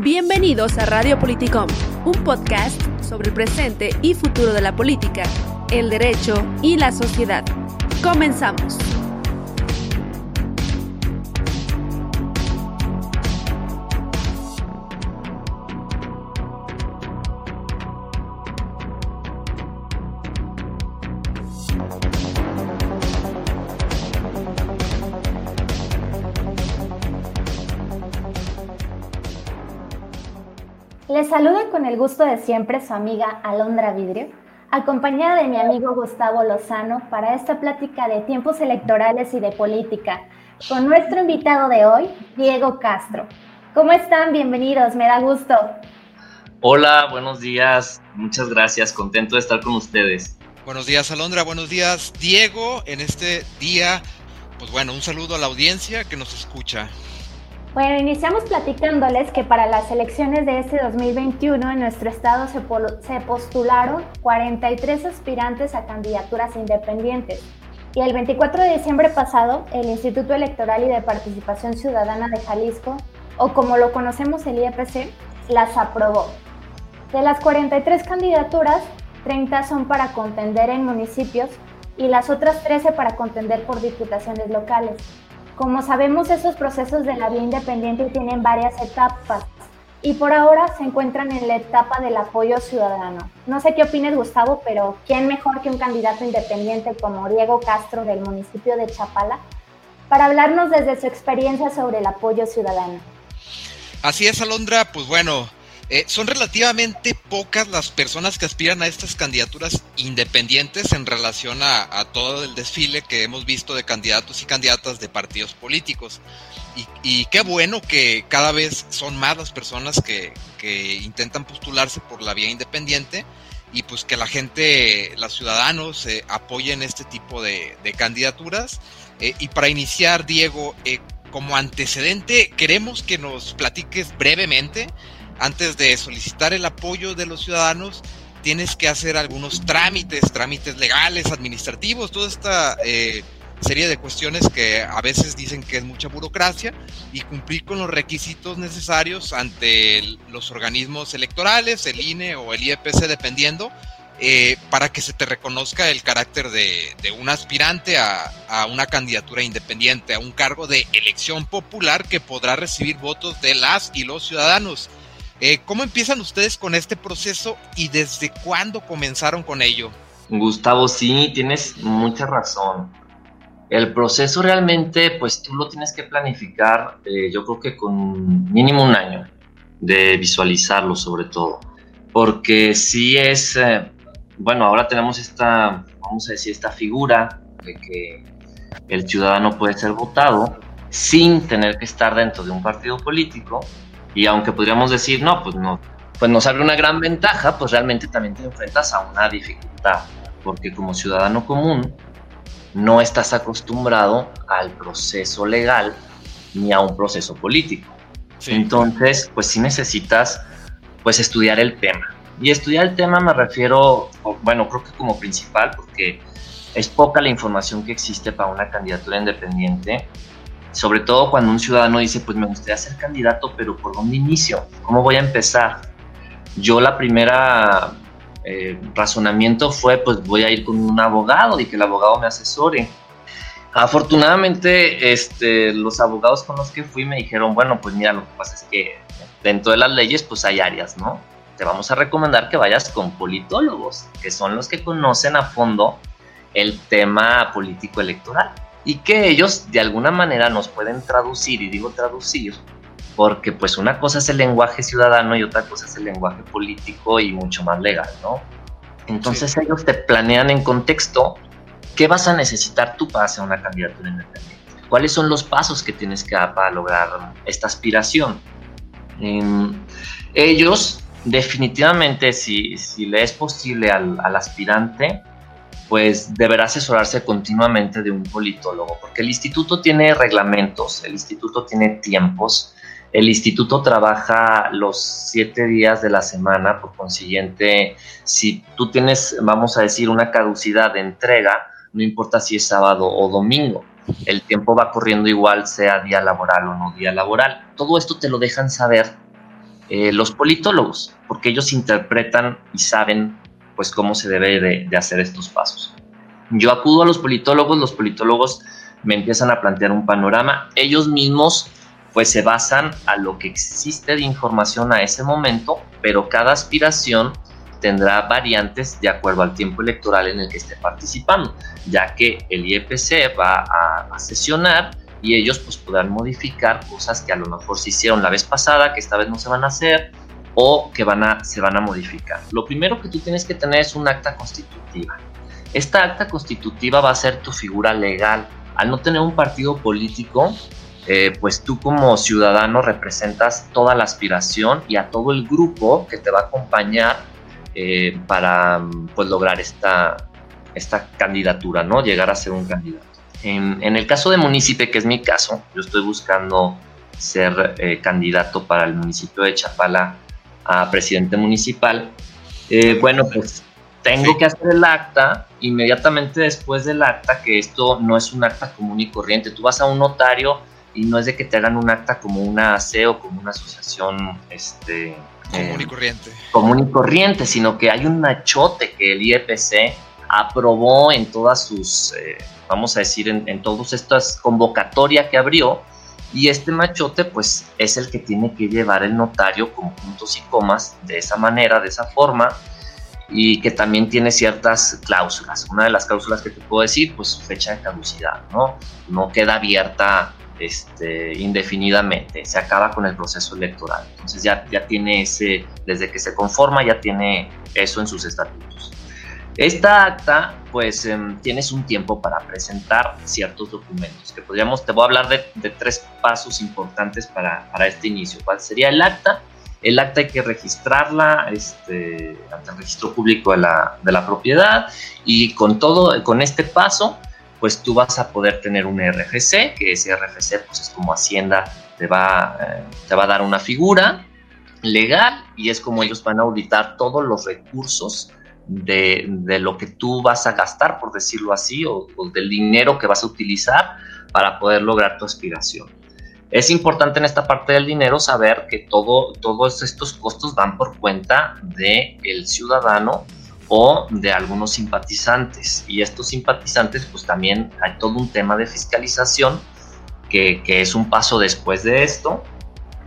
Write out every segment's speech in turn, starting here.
Bienvenidos a Radio Politicom, un podcast sobre el presente y futuro de la política, el derecho y la sociedad. Comenzamos. Les saluda con el gusto de siempre su amiga Alondra Vidrio, acompañada de mi amigo Gustavo Lozano para esta plática de tiempos electorales y de política, con nuestro invitado de hoy, Diego Castro. ¿Cómo están? Bienvenidos, me da gusto. Hola, buenos días, muchas gracias, contento de estar con ustedes. Buenos días, Alondra, buenos días, Diego, en este día, pues bueno, un saludo a la audiencia que nos escucha. Bueno, iniciamos platicándoles que para las elecciones de este 2021 en nuestro estado se, se, postularon 43 aspirantes a candidaturas independientes. Y el 24 de diciembre pasado, el Instituto Electoral y de Participación Ciudadana de Jalisco, o como lo conocemos el IEPC, las aprobó. De las 43 candidaturas, 30 son para contender en municipios y las otras 13 para contender por diputaciones locales. Como sabemos, esos procesos de la vía independiente tienen varias etapas y por ahora se encuentran en la etapa del apoyo ciudadano. No sé qué opines, Gustavo, pero ¿quién mejor que un candidato independiente como Diego Castro del municipio de Chapala para hablarnos desde su experiencia sobre el apoyo ciudadano? Así es, Alondra, pues bueno, eh, son relativamente pocas las personas que aspiran a estas candidaturas independientes en relación a, todo el desfile que hemos visto de candidatos y candidatas de partidos políticos. Y, qué bueno que cada vez son más las personas que, intentan postularse por la vía independiente y pues que la gente, los ciudadanos eh, apoyen este tipo de, candidaturas. Eh, y para iniciar, Diego, como antecedente, queremos que nos platiques brevemente antes de solicitar el apoyo de los ciudadanos, tienes que hacer algunos trámites, trámites legales, administrativos, toda esta eh, serie de cuestiones que a veces dicen que es mucha burocracia y cumplir con los requisitos necesarios ante los organismos electorales, el INE o el IEPC, dependiendo, eh, para que se te reconozca el carácter de, un aspirante a, a, una candidatura independiente, a un cargo de elección popular que podrá recibir votos de las y los ciudadanos. Eh, ¿Cómo empiezan ustedes con este proceso y desde cuándo comenzaron con ello? Gustavo, sí, tienes mucha razón. El proceso realmente, pues tú lo tienes que planificar, eh, yo creo que con mínimo un año de visualizarlo sobre todo. Porque sí es, eh, bueno, ahora tenemos esta, vamos a decir, esta figura de que el ciudadano puede ser votado sin tener que estar dentro de un partido político y aunque podríamos decir, no, pues no, pues nos abre una gran ventaja, pues realmente también te enfrentas a una dificultad, porque como ciudadano común no estás acostumbrado al proceso legal ni a un proceso político. Entonces, pues sí necesitas pues estudiar el tema. Y estudiar el tema me refiero, bueno, creo que como principal, porque es poca la información que existe para una candidatura independiente sobre todo cuando un ciudadano dice, pues me gustaría ser candidato, pero ¿por dónde inicio? ¿Cómo voy a empezar? Yo la primera eh, razonamiento fue, pues voy a ir con un abogado y que el abogado me asesore. Afortunadamente, este, los abogados con los que fui me dijeron, bueno, pues mira, lo que pasa es que dentro de las leyes, pues hay áreas, ¿no? Te vamos a recomendar que vayas con politólogos, que son los que conocen a fondo el tema político electoral y que ellos de alguna manera nos pueden traducir, y digo traducir, porque pues una cosa es el lenguaje ciudadano y otra cosa es el lenguaje político y mucho más legal, ¿no? Entonces ellos te planean en contexto qué vas a necesitar tú para hacer una candidatura independiente, cuáles son los pasos que tienes que dar para lograr esta aspiración. Em, ellos definitivamente si, si le es posible al, al aspirante, pues deberá asesorarse continuamente de un politólogo, porque el instituto tiene reglamentos, el instituto tiene tiempos, el instituto trabaja los siete días de la semana, por consiguiente, si tú tienes, vamos a decir, una caducidad de entrega, no importa si es sábado o domingo, el tiempo va corriendo igual, sea día laboral o no día laboral. Todo esto te lo dejan saber Eh, los politólogos, porque ellos interpretan y saben pues cómo se debe de, hacer estos pasos. Yo acudo a los politólogos, los politólogos me empiezan a plantear un panorama, ellos mismos pues se basan a lo que existe de información a ese momento, pero cada aspiración tendrá variantes de acuerdo al tiempo electoral en el que esté participando, ya que el IEPC va a, sesionar y ellos pues podrán modificar cosas que a lo mejor se hicieron la vez pasada, que esta vez no se van a hacer, o que van a, se van a modificar. Lo primero que tú tienes que tener es un acta constitutiva. Esta acta constitutiva va a ser tu figura legal. Al no tener un partido político, eh, pues tú como ciudadano representas toda la aspiración y a todo el grupo que te va a acompañar eh, para pues, lograr esta, esta candidatura, ¿no? Llegar a ser un candidato. En, el caso de Munícipe, que es mi caso, yo estoy buscando ser eh, candidato para el municipio de Chapala a presidente municipal, eh, bueno, pues tengo que hacer el acta inmediatamente después del acta, que esto no es un acta común y corriente. Tú vas a un notario y no es de que te hagan un acta como una AC o como una asociación este, común y eh, corriente. Común y corriente, sino que hay un machote que el IEPC aprobó en todas sus, eh, vamos a decir, en, en todas estas convocatorias que abrió y este machote, pues, es el que tiene que llevar el notario con puntos y comas de esa manera, de esa forma, y que también tiene ciertas cláusulas. Una de las cláusulas que te puedo decir, pues, fecha de caducidad, ¿no? No queda abierta este, indefinidamente, se acaba con el proceso electoral. Entonces ya, ya tiene ese, desde que se conforma, ya tiene eso en sus estatutos. Esta acta, pues em, tienes un tiempo para presentar ciertos documentos, que podríamos, te voy a hablar de, tres pasos importantes para, para, este inicio. ¿Cuál sería el acta? El acta hay que registrarla este, ante el registro público de la, de la propiedad y con todo, con este paso, pues tú vas a poder tener un RFC, que ese RFC pues es como Hacienda te va, eh, te va a dar una figura legal y es como ellos van a auditar todos los recursos de, lo que tú vas a gastar, por decirlo así, o, del dinero que vas a utilizar para poder lograr tu aspiración. Es importante en esta parte del dinero saber que todo, todos estos costos van por cuenta del el ciudadano o de algunos simpatizantes. Y estos simpatizantes, pues también hay todo un tema de fiscalización que, que es un paso después de esto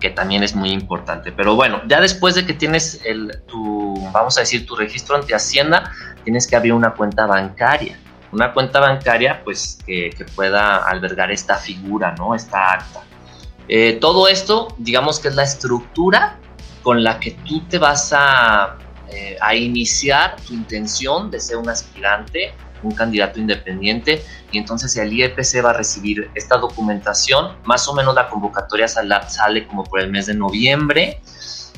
que también es muy importante. Pero bueno, ya después de que tienes el, tu, vamos a decir, tu registro ante Hacienda, tienes que abrir una cuenta bancaria. Una cuenta bancaria, pues, que, pueda albergar esta figura, ¿no? Esta acta. Eh, todo esto, digamos que es la estructura con la que tú te vas a, eh, a iniciar tu intención de ser un aspirante un candidato independiente y entonces el IEPC va a recibir esta documentación. Más o menos la convocatoria sale, como por el mes de noviembre.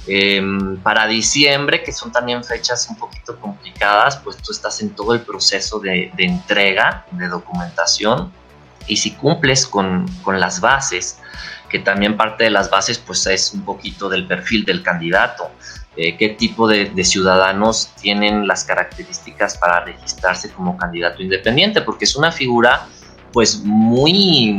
Em, para diciembre, que son también fechas un poquito complicadas, pues tú estás en todo el proceso de, entrega de documentación y si cumples con, con, las bases, que también parte de las bases pues es un poquito del perfil del candidato, eh, qué tipo de, ciudadanos tienen las características para registrarse como candidato independiente, porque es una figura pues muy,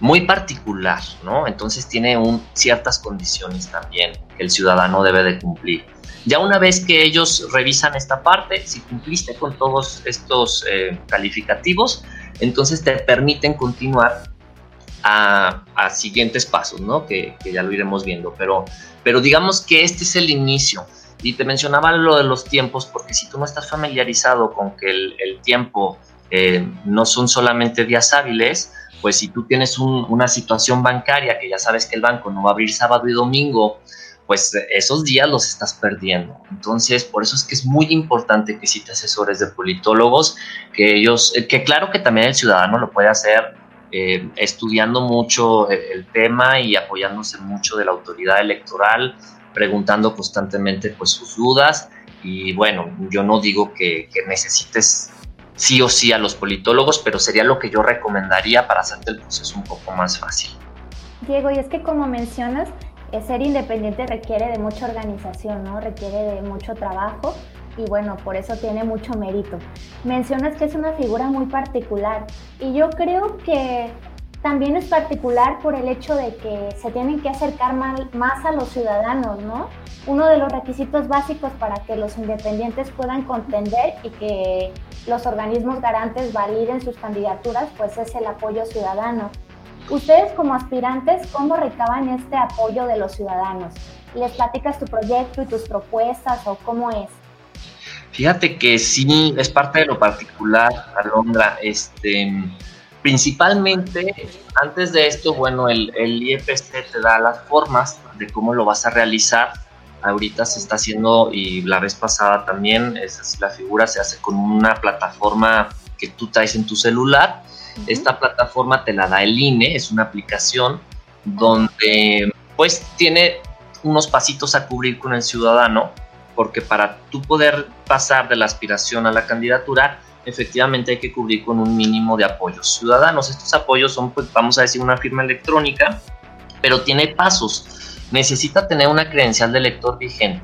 muy particular, ¿no? Entonces tiene un, ciertas condiciones también que el ciudadano debe de cumplir. Ya una vez que ellos revisan esta parte, si cumpliste con todos estos eh, calificativos, entonces te permiten continuar a, siguientes pasos, ¿no? Que, que, ya lo iremos viendo, pero pero digamos que este es el inicio. Y te mencionaba lo de los tiempos, porque si tú no estás familiarizado con que el, tiempo eh, no son solamente días hábiles, pues si tú tienes una situación bancaria que ya sabes que el banco no va a abrir sábado y domingo, pues esos días los estás perdiendo. Entonces, por eso es que es muy importante que si te asesores de politólogos, que ellos, que claro que también el ciudadano lo puede hacer eh, estudiando mucho el, tema y apoyándose mucho de la autoridad electoral, preguntando constantemente pues sus dudas y bueno, yo no digo que, necesites sí o sí a los politólogos, pero sería lo que yo recomendaría para hacerte el proceso un poco más fácil. Diego, y es que como mencionas, ser independiente requiere de mucha organización, ¿no? Requiere de mucho trabajo y bueno, por eso tiene mucho mérito. Mencionas que es una figura muy particular y yo creo que también es particular por el hecho de que se tienen que acercar más a los ciudadanos, ¿no? Uno de los requisitos básicos para que los independientes puedan contender y que los organismos garantes validen sus candidaturas, pues es el apoyo ciudadano. Ustedes como aspirantes, ¿cómo recaban este apoyo de los ciudadanos? ¿Les platicas tu proyecto y tus propuestas o cómo es? Fíjate que sí, es parte de lo particular, Alondra. Este, principalmente, antes de esto, bueno, el, el IFC te da las formas de cómo lo vas a realizar. Ahorita se está haciendo, y la vez pasada también, es así, la figura se hace con una plataforma que tú traes en tu celular. Esta plataforma te la da el INE, es una aplicación donde pues tiene unos pasitos a cubrir con el ciudadano, porque para tú poder pasar de la aspiración a la candidatura, efectivamente hay que cubrir con un mínimo de apoyos ciudadanos. Estos apoyos son, pues, vamos a decir, una firma electrónica, pero tiene pasos. Necesita tener una credencial de lector vigente.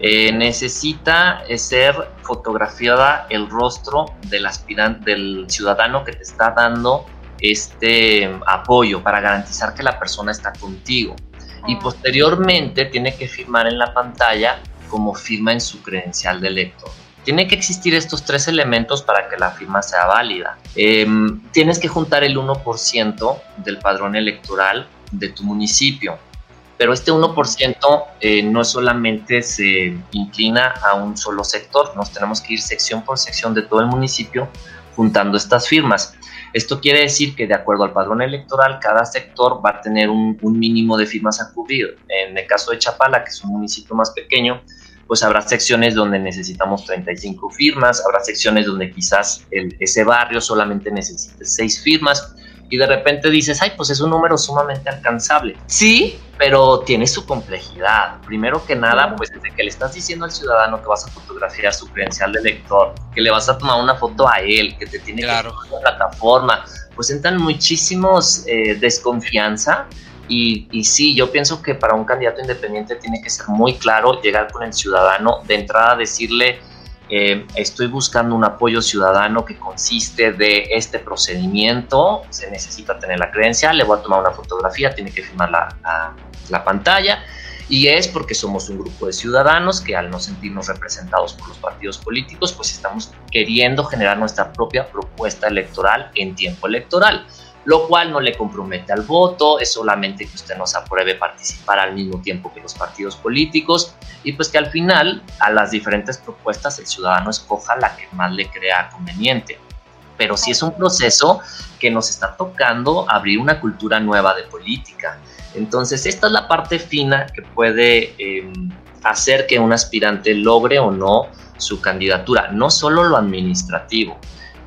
Eh, necesita ser fotografiada el rostro del aspirante, del ciudadano que te está dando este apoyo para garantizar que la persona está contigo. Y ah. posteriormente tiene que firmar en la pantalla como firma en su credencial de lector. Tiene que existir estos tres elementos para que la firma sea válida. Em, tienes que juntar el 1% del padrón electoral de tu municipio. Pero este 1% eh, no solamente se inclina a un solo sector, nos tenemos que ir sección por sección de todo el municipio juntando estas firmas. Esto quiere decir que de acuerdo al padrón electoral, cada sector va a tener un, mínimo de firmas a cubrir. En el caso de Chapala, que es un municipio más pequeño, pues habrá secciones donde necesitamos 35 firmas, habrá secciones donde quizás ese barrio solamente necesite 6 firmas y de repente dices, ay, pues es un número sumamente alcanzable. Sí, pero tiene su complejidad. Primero que nada, pues desde que le estás diciendo al ciudadano que vas a fotografiar su credencial de lector, que le vas a tomar una foto a él, que te tiene claro. que la plataforma, pues entran muchísimos eh, desconfianza y, sí, yo pienso que para un candidato independiente tiene que ser muy claro llegar con el ciudadano, de entrada decirle, eh, estoy buscando un apoyo ciudadano que consiste de este procedimiento, se necesita tener la creencia, le voy a tomar una fotografía, tiene que firmar la, la pantalla. Y es porque somos un grupo de ciudadanos que al no sentirnos representados por los partidos políticos, pues estamos queriendo generar nuestra propia propuesta electoral en tiempo electoral lo cual no le compromete al voto, es solamente que usted nos apruebe participar al mismo tiempo que los partidos políticos y pues que al final a las diferentes propuestas el ciudadano escoja la que más le crea conveniente. Pero sí es un proceso que nos está tocando abrir una cultura nueva de política. Entonces esta es la parte fina que puede em, hacer que un aspirante logre o no su candidatura, no solo lo administrativo,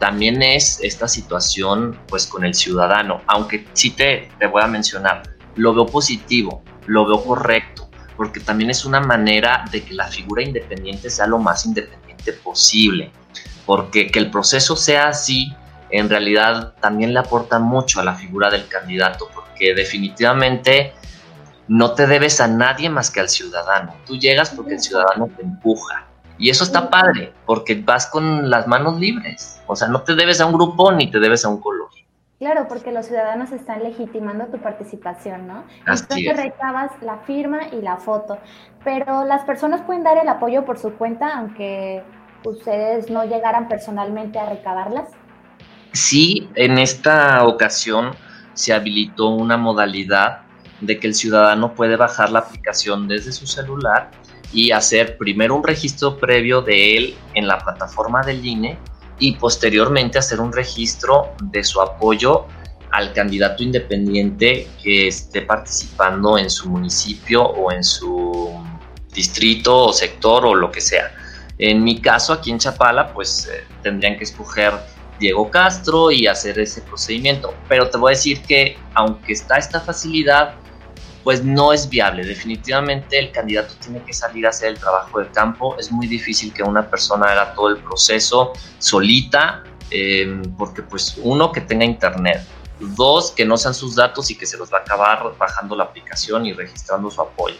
también es esta situación pues con el ciudadano, aunque sí te, te voy a mencionar, lo veo positivo, lo veo correcto, porque también es una manera de que la figura independiente sea lo más independiente posible, porque que el proceso sea así, en realidad también le aporta mucho a la figura del candidato, porque definitivamente no te debes a nadie más que al ciudadano, tú llegas porque el ciudadano te empuja, y eso está padre, porque vas con las manos libres. O sea, no te debes a un grupo ni te debes a un color. Claro, porque los ciudadanos están legitimando tu participación, ¿no? Entonces recabas la firma y la foto. Pero las personas pueden dar el apoyo por su cuenta, aunque ustedes no llegaran personalmente a recabarlas. Sí, en esta ocasión se habilitó una modalidad de que el ciudadano puede bajar la aplicación desde su celular y hacer primero un registro previo de él en la plataforma del INE y posteriormente hacer un registro de su apoyo al candidato independiente que esté participando en su municipio o en su distrito o sector o lo que sea. En mi caso, aquí en Chapala, pues eh, tendrían que escoger Diego Castro y hacer ese procedimiento. Pero te voy a decir que aunque está esta facilidad, pues no es viable. Definitivamente el candidato tiene que salir a hacer el trabajo de campo. Es muy difícil que una persona haga todo el proceso solita, eh, porque pues uno, que tenga internet. Dos, que no sean sus datos y que se los va a acabar bajando la aplicación y registrando su apoyo.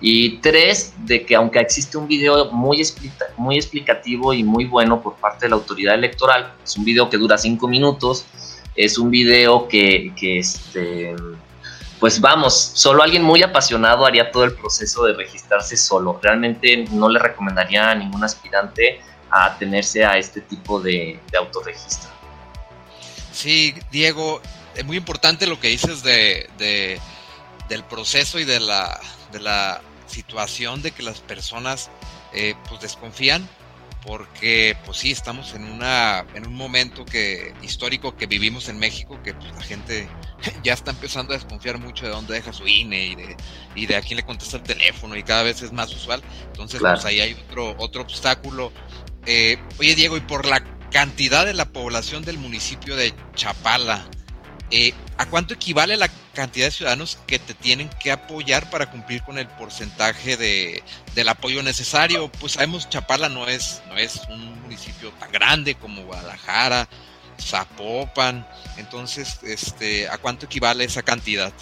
Y tres, de que aunque existe un video muy, muy explicativo y muy bueno por parte de la autoridad electoral, es un video que dura cinco minutos, Es un video que, que este, pues vamos, solo alguien muy apasionado haría todo el proceso de registrarse solo. Realmente no le recomendaría a ningún aspirante a atenerse a este tipo de, de autorregistro. Sí, Diego, es muy importante lo que dices de, de del proceso y de la, de la situación de que las personas eh, pues desconfían porque pues sí estamos en una en un momento que histórico que vivimos en México que pues, la gente ya está empezando a desconfiar mucho de dónde deja su INE y de y de a quién le contesta el teléfono y cada vez es más usual. Entonces pues ahí hay otro otro obstáculo. Eh, oye Diego y por la cantidad de la población del municipio de Chapala eh, ¿a cuánto equivale la cantidad de ciudadanos que te tienen que apoyar para cumplir con el porcentaje de, del apoyo necesario? Pues sabemos Chapala no es, no es un municipio tan grande como Guadalajara, Zapopan, entonces, este, ¿a cuánto equivale esa cantidad?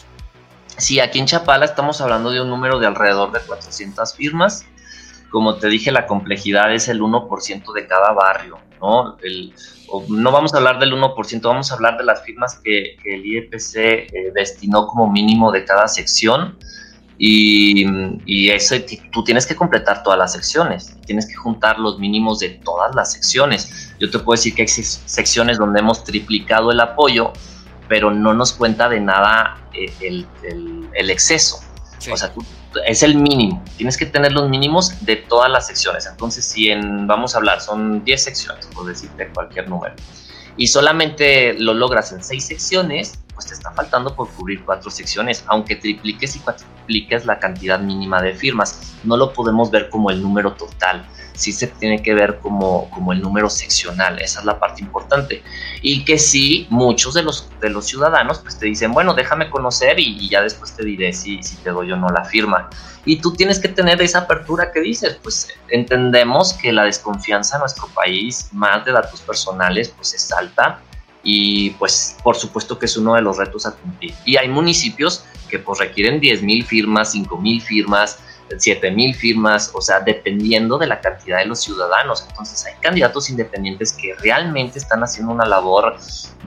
Sí, aquí en Chapala estamos hablando de un número de alrededor de 400 firmas. Como te dije, la complejidad es el 1% de cada barrio, ¿no? El, no vamos a hablar del 1%, vamos a hablar de las firmas que, el IEPC eh, destinó como mínimo de cada sección. Y, y eso tú tienes que completar todas las secciones, tienes que juntar los mínimos de todas las secciones. Yo te puedo decir que hay secciones donde hemos triplicado el apoyo, pero no nos cuenta de nada eh, el, el, exceso. O sea, tú es el mínimo. Tienes que tener los mínimos de todas las secciones. Entonces, si en, vamos a hablar, son 10 secciones, por decirte cualquier número, y solamente lo logras en 6 secciones, pues te está faltando por cubrir 4 secciones, aunque tripliques y cuatripliques la cantidad mínima de firmas. No lo podemos ver como el número total sí se tiene que ver como, como el número seccional, esa es la parte importante. Y que sí, muchos de los, de los ciudadanos pues te dicen, bueno, déjame conocer y, ya después te diré si, si te doy o no la firma. Y tú tienes que tener esa apertura que dices, pues entendemos que la desconfianza en nuestro país, más de datos personales, pues es alta y pues por supuesto que es uno de los retos a cumplir. Y hay municipios que pues requieren 10 mil firmas, 5 mil firmas, 7 mil firmas, o sea, dependiendo de la cantidad de los ciudadanos. Entonces hay candidatos independientes que realmente están haciendo una labor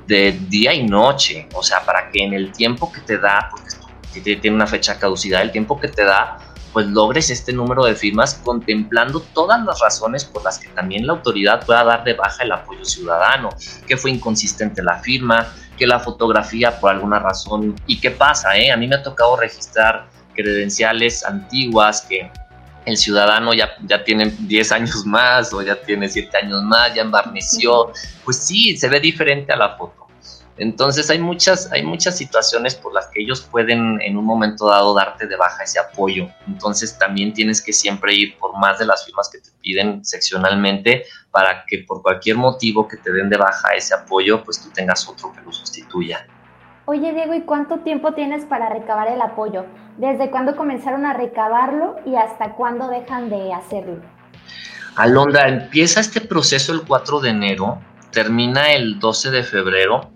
de día y noche, o sea, para que en el tiempo que te da, porque tiene una fecha caducidad, el tiempo que te da, pues logres este número de firmas contemplando todas las razones por las que también la autoridad pueda dar de baja el apoyo ciudadano, que fue inconsistente la firma, que la fotografía por alguna razón, y qué pasa, ¿eh? a mí me ha tocado registrar credenciales antiguas que el ciudadano ya, ya tiene 10 años más o ya tiene 7 años más, ya embarneció, pues sí, se ve diferente a la foto. Entonces hay muchas, hay muchas situaciones por las que ellos pueden en un momento dado darte de baja ese apoyo. Entonces también tienes que siempre ir por más de las firmas que te piden seccionalmente para que por cualquier motivo que te den de baja ese apoyo, pues tú tengas otro que lo sustituya. Oye Diego, ¿y cuánto tiempo tienes para recabar el apoyo? ¿Desde cuándo comenzaron a recabarlo y hasta cuándo dejan de hacerlo? Alondra, empieza este proceso el 4 de enero, termina el 12 de febrero.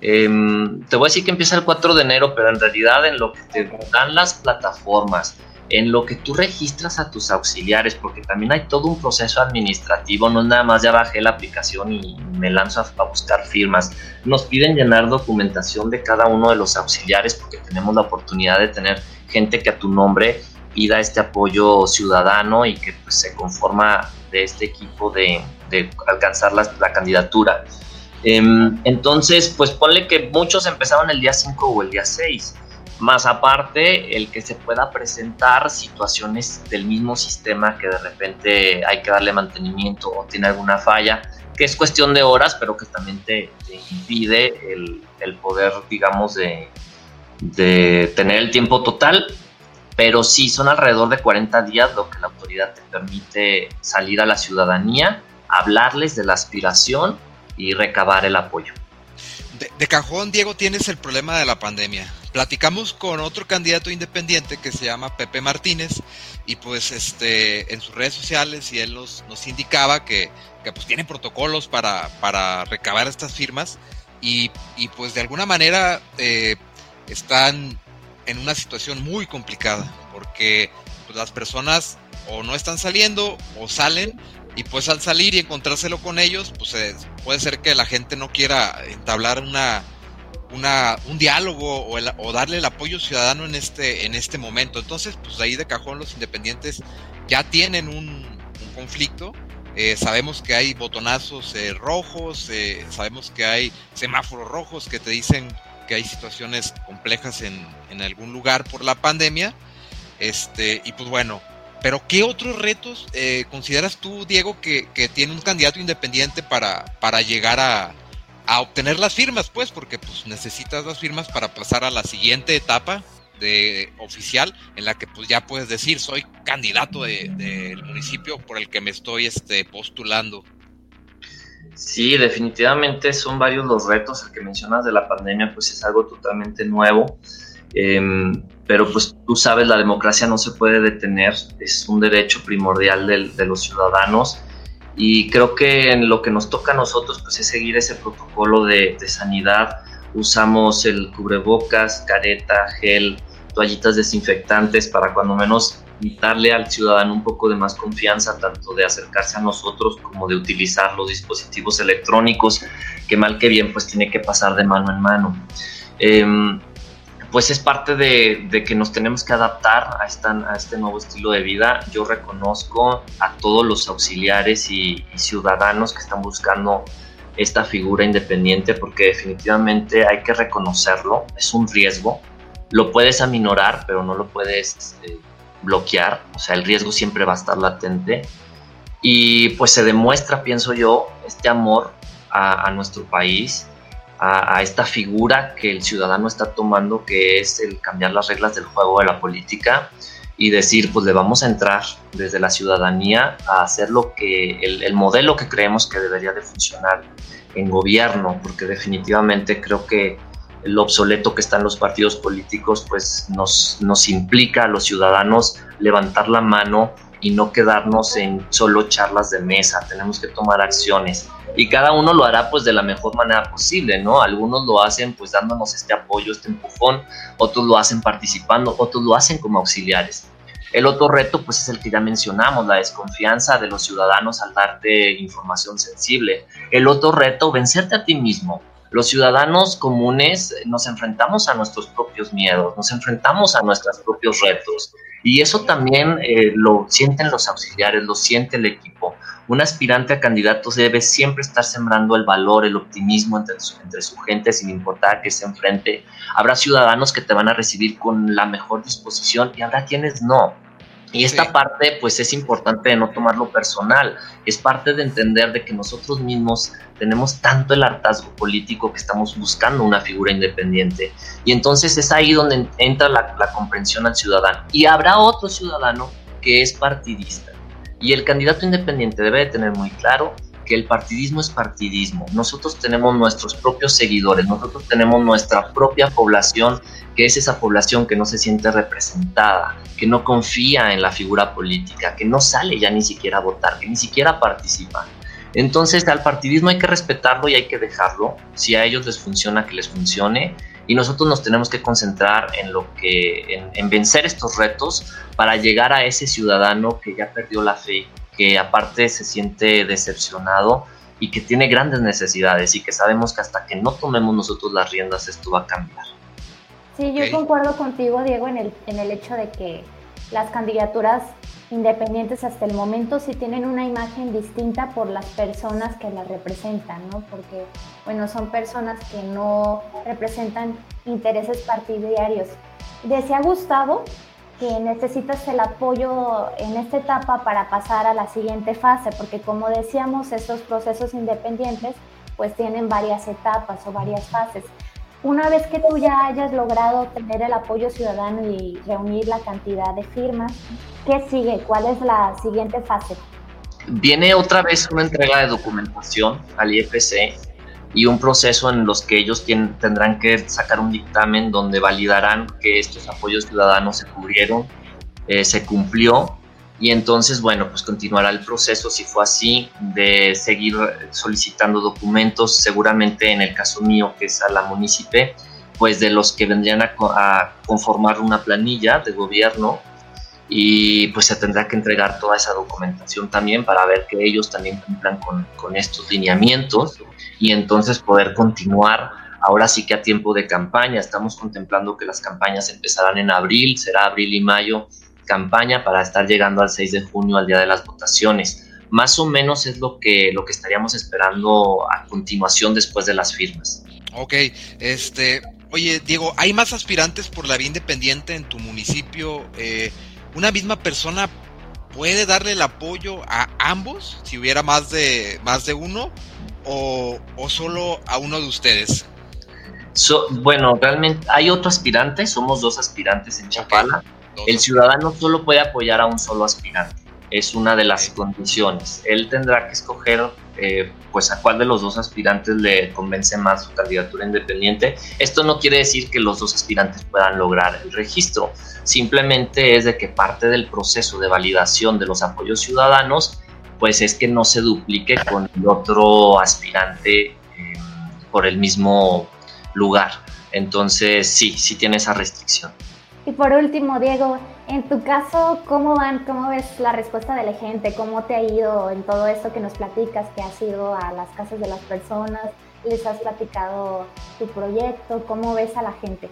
Em, te voy a decir que empieza el 4 de enero, pero en realidad en lo que te dan las plataformas, en lo que tú registras a tus auxiliares, porque también hay todo un proceso administrativo, no nada más ya bajé la aplicación y me lanzo a, buscar firmas. Nos piden llenar documentación de cada uno de los auxiliares porque tenemos la oportunidad de tener gente que a tu nombre pida este apoyo ciudadano y que pues, se conforma de este equipo de, alcanzar la, la candidatura. Em, entonces, pues ponle que muchos empezaron el día 5 o el día 6 más aparte el que se pueda presentar situaciones del mismo sistema que de repente hay que darle mantenimiento o tiene alguna falla, que es cuestión de horas, pero que también te, impide el, poder, digamos, de, de tener el tiempo total. Pero sí, son alrededor de 40 días lo que la autoridad te permite salir a la ciudadanía, hablarles de la aspiración y recabar el apoyo. De, cajón, Diego, tienes el problema de la pandemia platicamos con otro candidato independiente que se llama Pepe Martínez y pues este en sus redes sociales y él nos, nos indicaba que, que pues tienen protocolos para, para recabar estas firmas y, y pues de alguna manera eh, están en una situación muy complicada porque pues, las personas o no están saliendo o salen y pues al salir y encontrárselo con ellos pues puede ser que la gente no quiera entablar una una, un diálogo o, darle el apoyo ciudadano en este, en este momento. Entonces, pues ahí de cajón los independientes ya tienen un, conflicto. Eh, sabemos que hay botonazos eh, rojos, eh, sabemos que hay semáforos rojos que te dicen que hay situaciones complejas en, en algún lugar por la pandemia. Este, y pues bueno, pero ¿qué otros retos consideras tú, Diego, que, tiene un candidato independiente para, para llegar a, a obtener las firmas, pues, porque pues necesitas las firmas para pasar a la siguiente etapa de oficial en la que pues ya puedes decir soy candidato del de, municipio por el que me estoy este, postulando. Sí, definitivamente son varios los retos. El que mencionas de la pandemia, pues es algo totalmente nuevo. Em, pero pues tú sabes, la democracia no se puede detener, es un derecho primordial de, de los ciudadanos y creo que en lo que nos toca a nosotros pues es seguir ese protocolo de, sanidad. Usamos el cubrebocas, careta, gel, toallitas desinfectantes para cuando menos darle al ciudadano un poco de más confianza, tanto de acercarse a nosotros como de utilizar los dispositivos electrónicos, que mal que bien pues tiene que pasar de mano en mano. Em, pues es parte de, que nos tenemos que adaptar a, a, este nuevo estilo de vida. Yo reconozco a todos los auxiliares y, ciudadanos que están buscando esta figura independiente porque definitivamente hay que reconocerlo, es un riesgo. Lo puedes aminorar, pero no lo puedes eh, bloquear, o sea, el riesgo siempre va a estar latente. Y pues se demuestra, pienso yo, este amor a nuestro país a, esta figura que el ciudadano está tomando, que es el cambiar las reglas del juego de la política y decir, pues le vamos a entrar desde la ciudadanía a hacer lo que el, el modelo que creemos que debería de funcionar en gobierno, porque definitivamente creo que el obsoleto que están los partidos políticos, pues nos, nos implica a los ciudadanos levantar la mano y no quedarnos en solo charlas de mesa, tenemos que tomar acciones y cada uno lo hará pues de la mejor manera posible, ¿no? Algunos lo hacen pues dándonos este apoyo, este empujón, otros lo hacen participando, otros lo hacen como auxiliares. El otro reto pues es el que ya mencionamos, la desconfianza de los ciudadanos al darte información sensible. El otro reto, vencerte a ti mismo. Los ciudadanos comunes nos enfrentamos a nuestros propios miedos, nos enfrentamos a nuestros propios retos y eso también eh, lo sienten los auxiliares, lo siente el equipo. Un aspirante a candidatos debe siempre estar sembrando el valor, el optimismo entre su, entre su gente, sin importar a qué se enfrente. Habrá ciudadanos que te van a recibir con la mejor disposición y habrá quienes no. Y esta parte, pues es importante de no tomarlo personal, es parte de entender de que nosotros mismos tenemos tanto el hartazgo político que estamos buscando una figura independiente. Y entonces es ahí donde entra la, la comprensión al ciudadano. Y habrá otro ciudadano que es partidista. Y el candidato independiente debe de tener muy claro que el partidismo es partidismo. Nosotros tenemos nuestros propios seguidores, nosotros tenemos nuestra propia población, que es esa población que no se siente representada, que no confía en la figura política, que no sale ya ni siquiera a votar, que ni siquiera participa. Entonces al partidismo hay que respetarlo y hay que dejarlo. Si a ellos les funciona, que les funcione. Y nosotros nos tenemos que concentrar en lo que, en, en vencer estos retos para llegar a ese ciudadano que ya perdió la fe, que aparte se siente decepcionado y que tiene grandes necesidades y que sabemos que hasta que no tomemos nosotros las riendas esto va a cambiar. Sí, yo concuerdo contigo, Diego, en el, en el hecho de que las candidaturas independientes hasta el momento sí tienen una imagen distinta por las personas que las representan, ¿no? Porque, bueno, son personas que no representan intereses partidarios. Decía Gustavo que necesitas el apoyo en esta etapa para pasar a la siguiente fase, porque como decíamos, estos procesos independientes pues tienen varias etapas o varias fases. Una vez que tú ya hayas logrado tener el apoyo ciudadano y reunir la cantidad de firmas, ¿qué sigue? ¿Cuál es la siguiente fase? Viene otra vez una entrega de documentación al IFC y un proceso en los que ellos tendrán que sacar un dictamen donde validarán que estos apoyos ciudadanos se cubrieron, eh, se cumplió y entonces, bueno, pues continuará el proceso, si fue así, de seguir solicitando documentos, seguramente en el caso mío, que es a la municipio, pues de los que vendrían a conformar una planilla de gobierno y pues se tendrá que entregar toda esa documentación también para ver que ellos también cumplan con, con estos lineamientos y entonces poder continuar ahora sí que a tiempo de campaña. Estamos contemplando que las campañas empezarán en abril, será abril y mayo campaña para estar llegando al 6 de junio, al día de las votaciones. Más o menos es lo que, lo que estaríamos esperando a continuación después de las firmas. Ok, este, oye Diego, ¿hay más aspirantes por la vía independiente en tu municipio? Eh, ¿Una misma persona puede darle el apoyo a ambos si hubiera más de, más de uno o, solo a uno de ustedes? bueno, realmente hay otro aspirante, somos dos aspirantes en Chapala. El ciudadano solo puede apoyar a un solo aspirante, es una de las condiciones. Él tendrá que escoger eh, pues a cuál de los dos aspirantes le convence más su candidatura independiente. Esto no quiere decir que los dos aspirantes puedan lograr el registro, simplemente es de que parte del proceso de validación de los apoyos ciudadanos pues es que no se duplique con el otro aspirante eh, por el mismo lugar. Entonces sí, sí tiene esa restricción. Y por último, Diego, en tu caso, ¿cómo van? ¿Cómo ves la respuesta de la gente? ¿Cómo te ha ido en todo esto que nos platicas, que has ido a las casas de las personas? ¿Les has platicado tu proyecto? ¿Cómo ves a la gente?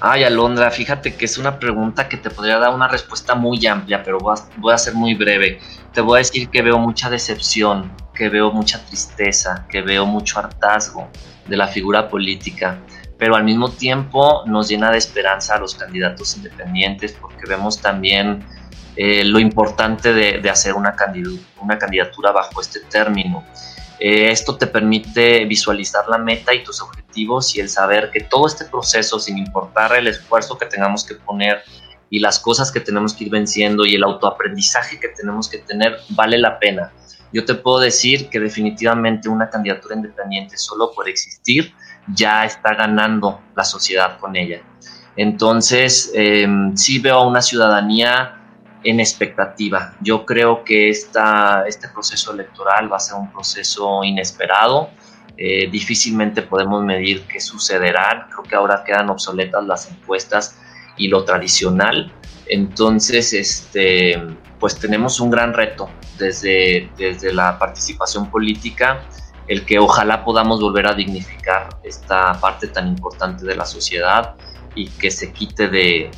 Ay, Alondra, fíjate que es una pregunta que te podría dar una respuesta muy amplia, pero voy a, voy a ser muy breve. Te voy a decir que veo mucha decepción, que veo mucha tristeza, que veo mucho hartazgo de la figura política pero al mismo tiempo nos llena de esperanza a los candidatos independientes porque vemos también eh, lo importante de, hacer una candidatura, una candidatura bajo este término. Eh, esto te permite visualizar la meta y tus objetivos y el saber que todo este proceso, sin importar el esfuerzo que tengamos que poner y las cosas que tenemos que ir venciendo y el autoaprendizaje que tenemos que tener, vale la pena. Yo te puedo decir que definitivamente una candidatura independiente solo por existir ya está ganando la sociedad con ella. Entonces, em, sí veo a una ciudadanía en expectativa. Yo creo que esta, este proceso electoral va a ser un proceso inesperado. Eh, difícilmente podemos medir qué sucederá. Creo que ahora quedan obsoletas las encuestas y lo tradicional. Entonces, este, pues tenemos un gran reto desde, desde la participación política el que ojalá podamos volver a dignificar esta parte tan importante de la sociedad y que se quite de,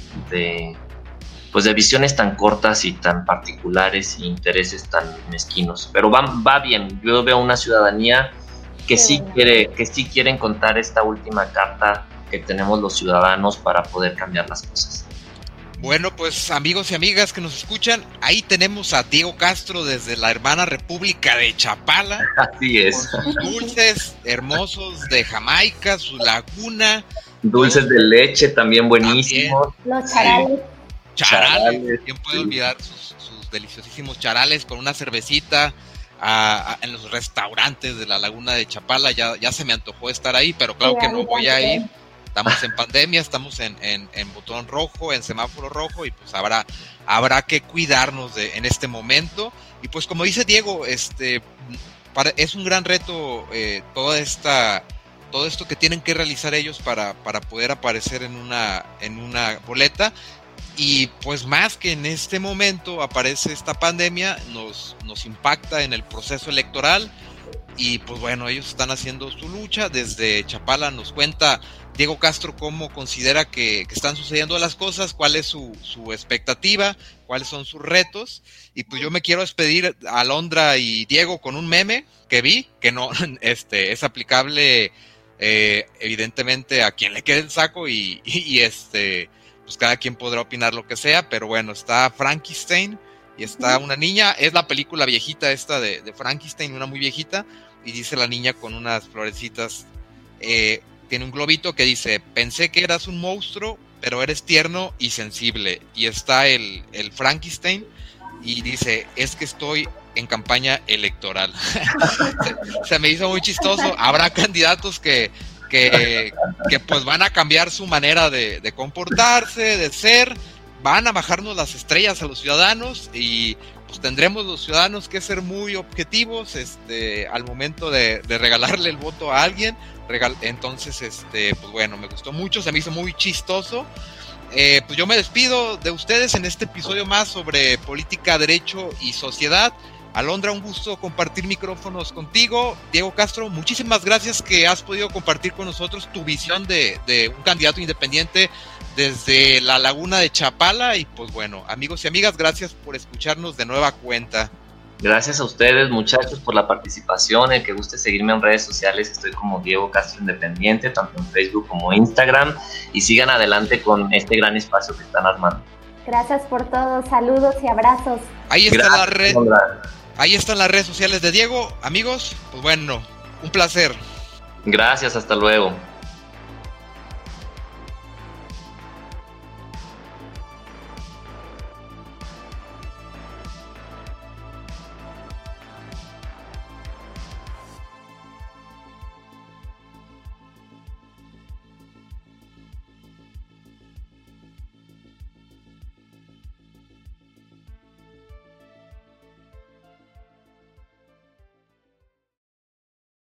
pues de visiones tan cortas y tan particulares e intereses tan mezquinos. Pero va, va bien, yo veo una ciudadanía que sí quiere, que sí quieren contar esta última carta que tenemos los ciudadanos para poder cambiar las cosas. Bueno, pues amigos y amigas que nos escuchan, ahí tenemos a Diego Castro desde la hermana República de Chapala. Así es. dulces hermosos de Jamaica, su laguna. Dulces de leche también buenísimos. Los charales. Charales. ¿Quién puede olvidar sus, deliciosísimos charales con una cervecita? en los restaurantes de la laguna de Chapala, ya, ya se me antojó estar ahí, pero claro que no voy a ir estamos en pandemia, estamos en, en, botón rojo, en semáforo rojo y pues habrá, habrá que cuidarnos de, en este momento. Y pues como dice Diego, este, es un gran reto eh, toda esta, todo esto que tienen que realizar ellos para, para poder aparecer en una, en una boleta. Y pues más que en este momento aparece esta pandemia, nos, nos impacta en el proceso electoral. Y pues bueno, ellos están haciendo su lucha. Desde Chapala nos cuenta Diego Castro cómo considera que, están sucediendo las cosas, cuál es su, expectativa, cuáles son sus retos. Y pues yo me quiero despedir a Londra y Diego con un meme que vi, que no este, es aplicable eh, evidentemente a quien le quede el saco y, este, pues cada quien podrá opinar lo que sea, pero bueno, está Frankenstein y está una niña, es la película viejita esta de, de Frankenstein, una muy viejita, y dice la niña con unas florecitas eh, tiene un globito que dice, pensé que eras un monstruo, pero eres tierno y sensible. Y está el, el Frankenstein y dice, es que estoy en campaña electoral. se, me hizo muy chistoso. Habrá candidatos que, que, pues van a cambiar su manera de, de, comportarse, de ser, van a bajarnos las estrellas a los ciudadanos y pues tendremos los ciudadanos que ser muy objetivos este, al momento de, regalarle el voto a alguien entonces, este, pues bueno, me gustó mucho, se me hizo muy chistoso. Eh, pues yo me despido de ustedes en este episodio más sobre política, derecho y sociedad. Alondra, un gusto compartir micrófonos contigo. Diego Castro, muchísimas gracias que has podido compartir con nosotros tu visión de, de, un candidato independiente desde la laguna de Chapala. Y pues bueno, amigos y amigas, gracias por escucharnos de nueva cuenta. Gracias a ustedes, muchachos, por la participación. El que guste seguirme en redes sociales, estoy como Diego Castro Independiente, tanto en Facebook como Instagram. Y sigan adelante con este gran espacio que están armando. Gracias por todo, saludos y abrazos. Ahí está la red. Ahí están las redes sociales de Diego. Amigos, pues bueno, un placer. Gracias, hasta luego.